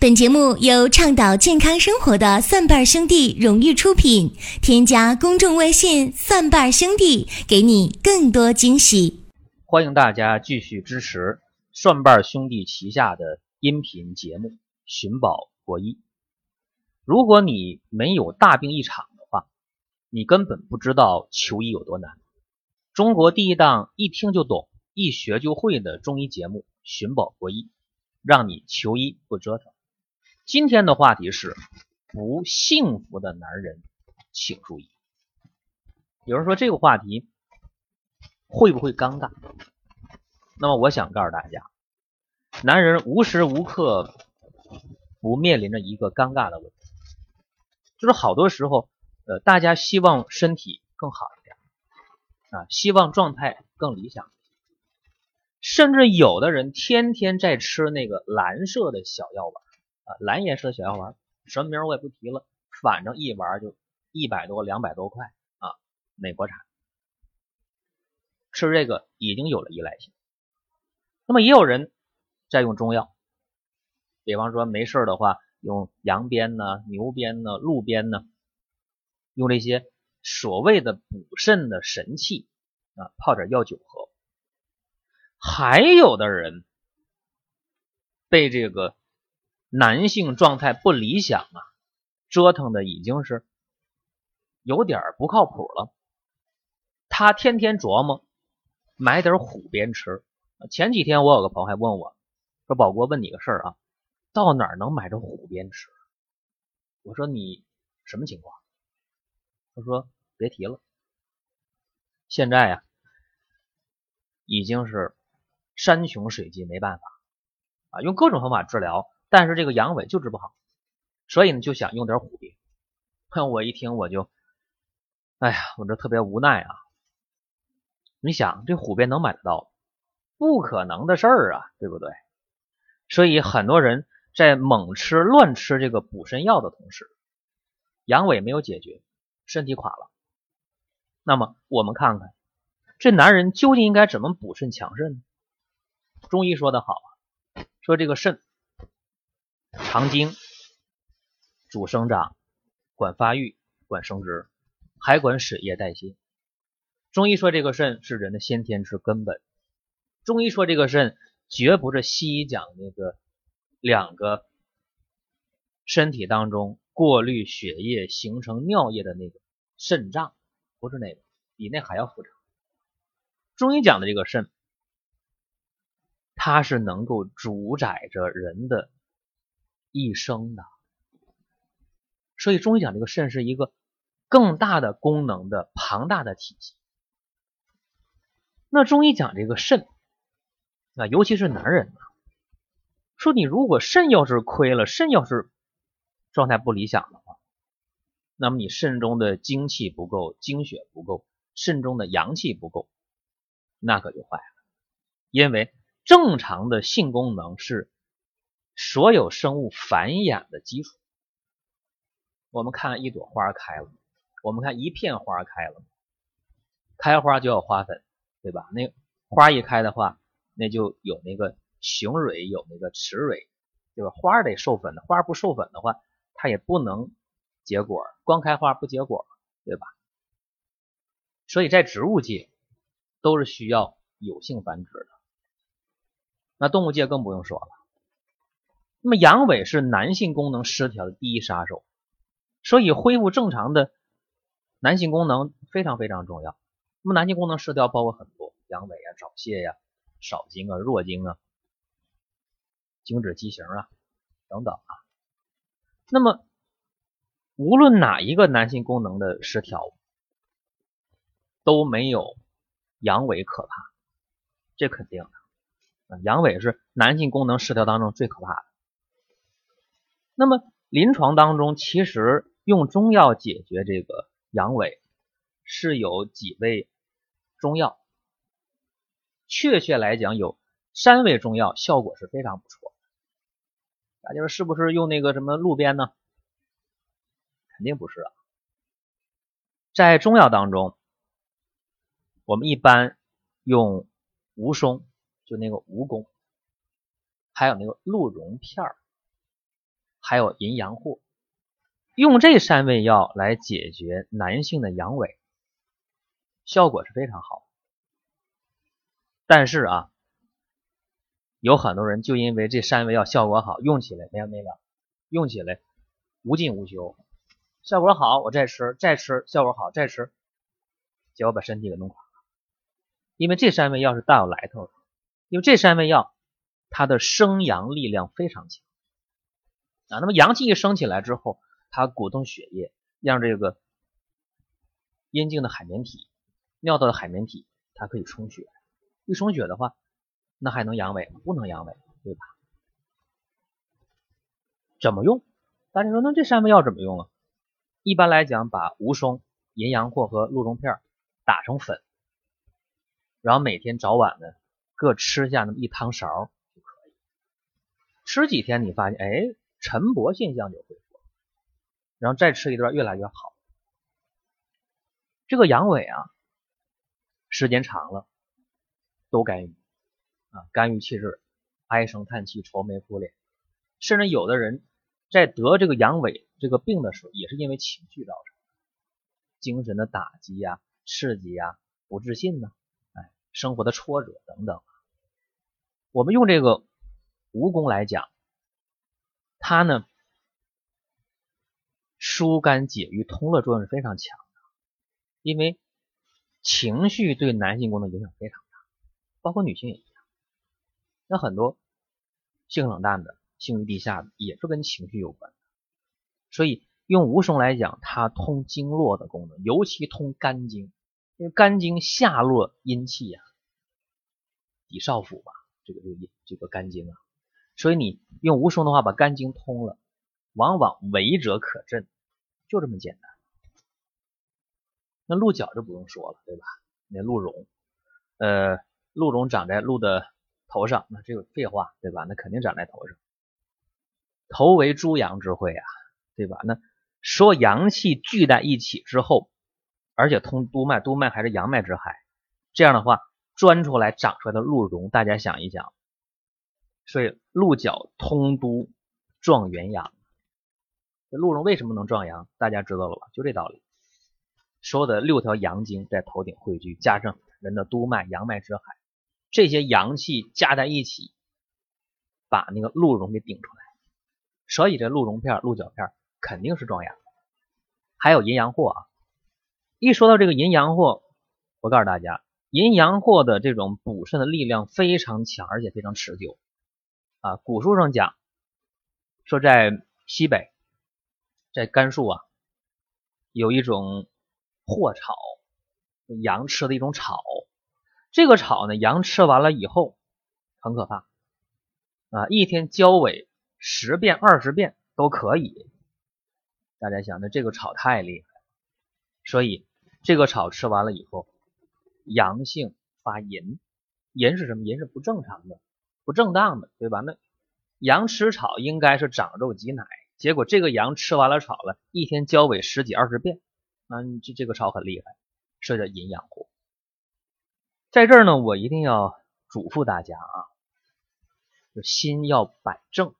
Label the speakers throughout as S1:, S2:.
S1: 本节目由倡导健康生活的蒜瓣兄弟荣誉出品。添加公众微信“蒜瓣兄弟”，给你更多惊喜。
S2: 欢迎大家继续支持蒜瓣兄弟旗下的音频节目《寻宝国医》。如果你没有大病一场的话，你根本不知道求医有多难。中国第一档一听就懂、一学就会的中医节目《寻宝国医》，让你求医不折腾。今天的话题是不幸福的男人，请注意。有人说这个话题会不会尴尬？那么我想告诉大家，男人无时无刻不面临着一个尴尬的问题，就是好多时候，呃，大家希望身体更好一点啊，希望状态更理想，甚至有的人天天在吃那个蓝色的小药丸。蓝颜色的小药丸，什么名我也不提了，反正一丸就一百多、两百多块啊，美国产，吃这个已经有了依赖性。那么也有人在用中药，比方说没事的话，用羊鞭呢、牛鞭呢、鹿鞭呢，用这些所谓的补肾的神器啊，泡点药酒喝。还有的人被这个。男性状态不理想啊，折腾的已经是有点不靠谱了。他天天琢磨买点虎鞭吃。前几天我有个朋友还问我，说：“宝国问你个事儿啊，到哪儿能买着虎鞭吃？”我说：“你什么情况？”他说：“别提了，现在呀已经是山穷水尽，没办法啊，用各种方法治疗。”但是这个阳痿就治不好，所以呢就想用点虎鞭。哼我一听我就，哎呀，我这特别无奈啊！你想这虎鞭能买得到？不可能的事儿啊，对不对？所以很多人在猛吃乱吃这个补肾药的同时，阳痿没有解决，身体垮了。那么我们看看这男人究竟应该怎么补肾强肾呢？中医说的好啊，说这个肾。藏经，主生长，管发育，管生殖，还管水液代谢。中医说这个肾是人的先天之根本。中医说这个肾绝不是西医讲那个两个身体当中过滤血液形成尿液的那个肾脏，不是那个，比那还要复杂。中医讲的这个肾，它是能够主宰着人的。一生的，所以中医讲这个肾是一个更大的功能的庞大的体系。那中医讲这个肾，啊，尤其是男人啊，说你如果肾要是亏了，肾要是状态不理想的话，那么你肾中的精气不够，精血不够，肾中的阳气不够，那可就坏了。因为正常的性功能是。所有生物繁衍的基础。我们看一朵花开了，我们看一片花开了，开花就要花粉，对吧？那花一开的话，那就有那个雄蕊，有那个雌蕊，对吧？花得授粉的，花不授粉的话，它也不能结果，光开花不结果，对吧？所以在植物界都是需要有性繁殖的，那动物界更不用说了。那么阳痿是男性功能失调的第一杀手，所以恢复正常的男性功能非常非常重要。那么男性功能失调包括很多，阳痿啊、早泄呀、少精啊、弱精啊、精子畸形啊等等啊。那么无论哪一个男性功能的失调都没有阳痿可怕，这肯定的。阳痿是男性功能失调当中最可怕的。那么临床当中，其实用中药解决这个阳痿是有几味中药，确切来讲有三味中药效果是非常不错。大家说是不是用那个什么鹿鞭呢？肯定不是啊。在中药当中，我们一般用吴松，就那个蜈蚣，还有那个鹿茸片儿。还有淫阳藿，用这三味药来解决男性的阳痿，效果是非常好。但是啊，有很多人就因为这三味药效果好，用起来没完没了，用起来无尽无休，效果好我再吃再吃，效果好再吃，结果把身体给弄垮了。因为这三味药是大有来头的，因为这三味药它的生阳力量非常强。啊，那么阳气一升起来之后，它鼓动血液，让这个阴茎的海绵体、尿道的海绵体，它可以充血。一充血的话，那还能阳痿？不能阳痿，对吧？怎么用？大家说，那这三味药怎么用啊？一般来讲，把吴松、淫羊藿和鹿茸片打成粉，然后每天早晚呢各吃下那么一汤勺就可以。吃几天，你发现，哎。晨勃现象就恢复，然后再吃一段越来越好。这个阳痿啊，时间长了都肝郁啊，肝郁气滞，唉声叹气，愁眉苦脸，甚至有的人在得这个阳痿这个病的时候，也是因为情绪造成，精神的打击呀、刺激呀、不自信呢，哎，生活的挫折等等。我们用这个蜈蚣来讲。它呢，疏肝解郁、通络作用是非常强的，因为情绪对男性功能影响非常大，包括女性也一样。那很多性冷淡的、性欲低下的，也是跟情绪有关的。所以用吴松来讲，它通经络的功能，尤其通肝经，因为肝经下络阴气呀，抵少府吧，这个这个这个肝经啊。所以你用吴松的话把肝经通了，往往违者可振，就这么简单。那鹿角就不用说了，对吧？那鹿茸，呃，鹿茸长在鹿的头上，那这个废话，对吧？那肯定长在头上。头为诸阳之会啊，对吧？那说阳气聚在一起之后，而且通督脉，督脉还是阳脉之海，这样的话钻出来长出来的鹿茸，大家想一想。所以鹿角通都壮元阳，这鹿茸为什么能壮阳？大家知道了吧？就这道理。所有的六条阳经在头顶汇聚，加上人的督脉、阳脉之海，这些阳气加在一起，把那个鹿茸给顶出来。所以这鹿茸片、鹿角片肯定是壮阳。还有阴阳藿啊，一说到这个阴阳藿，我告诉大家，阴阳藿的这种补肾的力量非常强，而且非常持久。啊，古书上讲说，在西北，在甘肃啊，有一种藿草，羊吃的一种草。这个草呢，羊吃完了以后很可怕啊，一天交尾十遍、二十遍都可以。大家想，那这个草太厉害，所以这个草吃完了以后，阳性发淫，淫是什么？淫是不正常的。不正当的，对吧？那羊吃草应该是长肉挤奶，结果这个羊吃完了草了，一天交尾十几二十遍，啊，这这个草很厉害，是叫阴阳藿。在这儿呢，我一定要嘱咐大家啊，就心要摆正，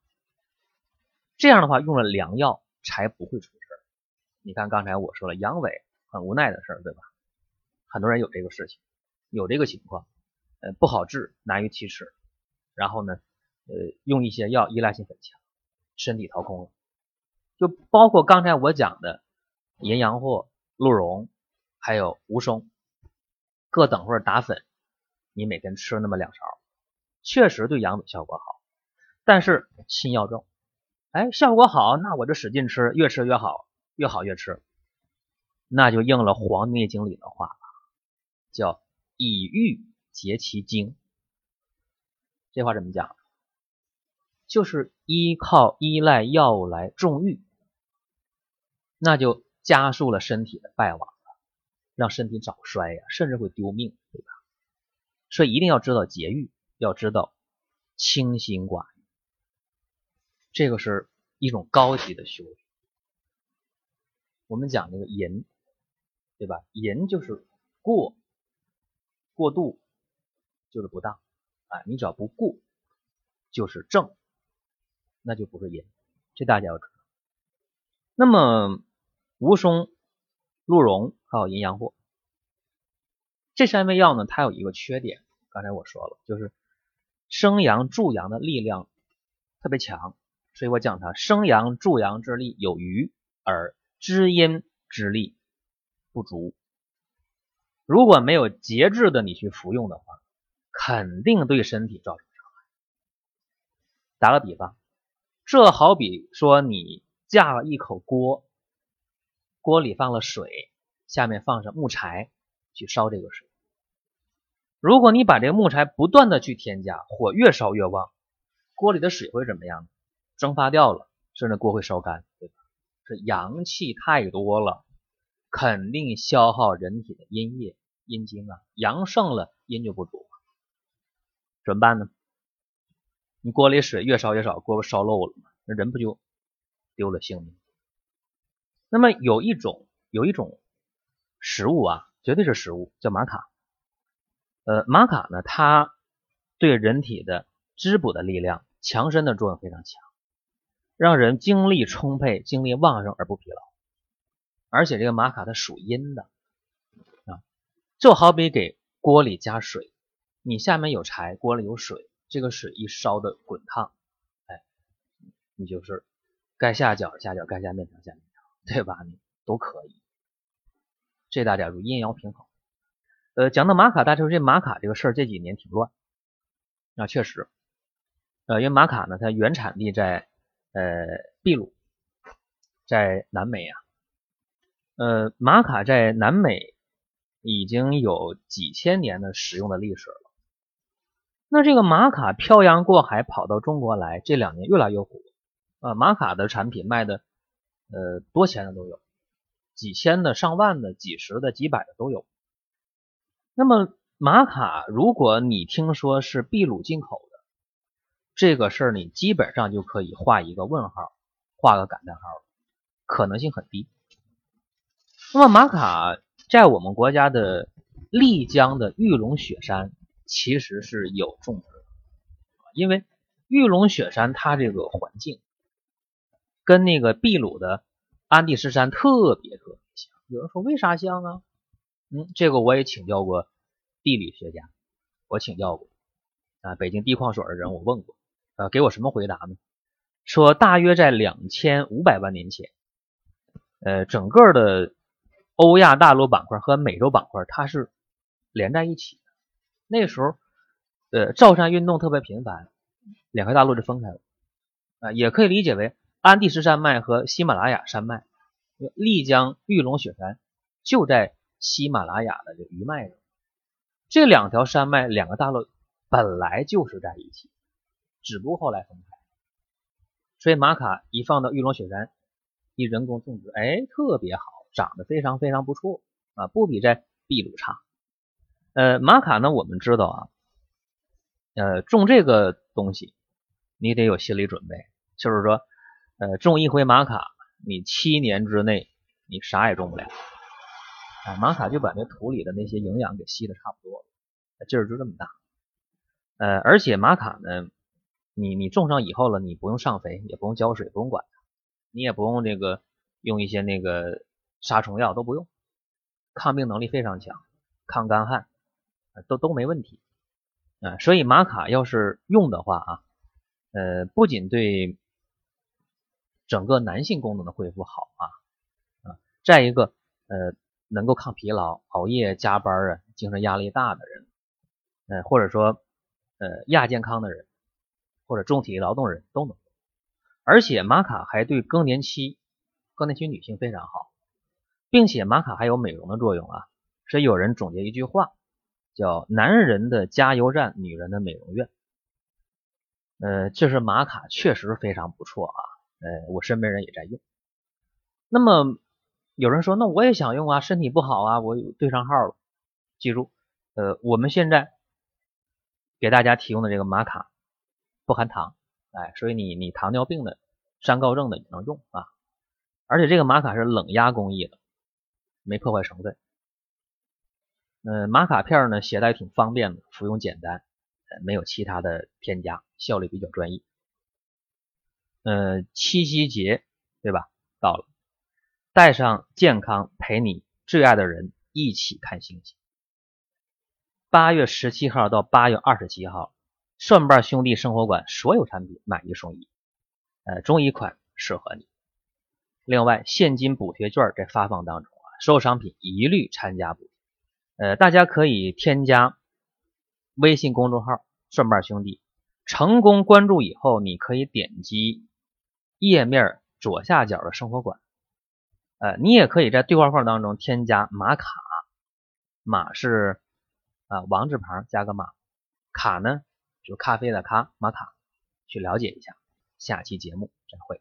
S2: 这样的话用了良药才不会出事你看刚才我说了，阳痿很无奈的事儿，对吧？很多人有这个事情，有这个情况，呃，不好治，难于启齿。然后呢，呃，用一些药依赖性很强，身体掏空了，就包括刚才我讲的淫羊藿、鹿茸，还有吴松，各等会儿打粉，你每天吃那么两勺，确实对阳痿效果好。但是心要重，哎，效果好，那我就使劲吃，越吃越好，越好越吃，那就应了《黄帝内经》里的话了，叫以欲结其精。这话怎么讲？就是依靠依赖药物来重欲，那就加速了身体的败亡了，让身体早衰呀，甚至会丢命，对吧？所以一定要知道节欲，要知道清心寡欲，这个是一种高级的修为。我们讲这个淫，对吧？淫就是过，过度就是不当。啊，你只要不顾，就是正，那就不是淫。这大家要知道。那么吴松、鹿茸还有阴阳货，这三味药呢，它有一个缺点，刚才我说了，就是生阳助阳的力量特别强，所以我讲它生阳助阳之力有余，而滋阴之力不足。如果没有节制的你去服用的话，肯定对身体造成伤害。打个比方，这好比说你架了一口锅，锅里放了水，下面放上木柴去烧这个水。如果你把这个木柴不断的去添加，火越烧越旺，锅里的水会怎么样？蒸发掉了，甚至锅会烧干，对吧？这阳气太多了，肯定消耗人体的阴液。阴精啊，阳盛了，阴就不足，怎么办呢？你锅里水越烧越少，锅不烧漏了？那人不就丢了性命？那么有一种有一种食物啊，绝对是食物，叫玛卡。呃，玛卡呢，它对人体的滋补的力量、强身的作用非常强，让人精力充沛、精力旺盛而不疲劳。而且这个玛卡它属阴的啊。就好比给锅里加水，你下面有柴，锅里有水，这个水一烧的滚烫，哎，你就是该下饺子下饺子，该下面条下面条，对吧？你都可以。这大家注意阴阳平衡。呃，讲到玛卡，大家说这玛卡这个事儿这几年挺乱，那确实，呃，因为玛卡呢，它原产地在呃秘鲁，在南美啊，呃，玛卡在南美。已经有几千年的使用的历史了。那这个玛卡漂洋过海跑到中国来，这两年越来越火啊！玛卡的产品卖的，呃，多钱的都有，几千的、上万的、几十的、几百的都有。那么玛卡，如果你听说是秘鲁进口的，这个事儿你基本上就可以画一个问号，画个感叹号可能性很低。那么玛卡。在我们国家的丽江的玉龙雪山，其实是有种植的，因为玉龙雪山它这个环境跟那个秘鲁的安第斯山特别特别像。有人说为啥像啊？嗯，这个我也请教过地理学家，我请教过啊，北京地矿所的人我问过，呃，给我什么回答呢？说大约在两千五百万年前，呃，整个的。欧亚大陆板块和美洲板块它是连在一起那时候，呃，造山运动特别频繁，两块大陆就分开了啊。也可以理解为安第斯山脉和喜马拉雅山脉，丽江玉龙雪山就在喜马拉雅的这余脉上。这两条山脉两个大陆本来就是在一起，只不过后来分开。所以玛卡一放到玉龙雪山，一人工种植，哎，特别好。长得非常非常不错啊，不比在秘鲁差。呃，玛卡呢，我们知道啊，呃，种这个东西你得有心理准备，就是说，呃，种一回玛卡，你七年之内你啥也种不了。啊，玛卡就把那土里的那些营养给吸的差不多了，劲儿就这么大。呃，而且玛卡呢，你你种上以后了，你不用上肥，也不用浇水，不用管它，你也不用这个用一些那个。杀虫药都不用，抗病能力非常强，抗干旱都都没问题啊。所以玛卡要是用的话啊，呃，不仅对整个男性功能的恢复好啊啊，再一个呃，能够抗疲劳、熬夜加班啊、精神压力大的人，呃，或者说呃亚健康的人或者重体力劳动人都能。而且玛卡还对更年期更年期女性非常好。并且玛卡还有美容的作用啊，所以有人总结一句话，叫“男人的加油站，女人的美容院”。呃，这是玛卡确实非常不错啊，呃，我身边人也在用。那么有人说，那我也想用啊，身体不好啊，我对上号了。记住，呃，我们现在给大家提供的这个玛卡不含糖，哎，所以你你糖尿病的、三高症的也能用啊，而且这个玛卡是冷压工艺的。没破坏成分，嗯，玛卡片呢携带挺方便的，服用简单，呃没有其他的添加，效率比较专一。呃，七夕节对吧？到了，带上健康，陪你最爱的人一起看星星。八月十七号到八月二十七号，蒜瓣兄弟生活馆所有产品买一送一，呃，中一款适合你。另外，现金补贴券在发放当中啊，所有商品一律参加补。呃，大家可以添加微信公众号“蒜瓣兄弟”，成功关注以后，你可以点击页面左下角的生活馆。呃，你也可以在对话框当中添加马卡，马是啊王字旁加个马，卡呢就咖啡的咖，马卡，去了解一下。下期节目再会。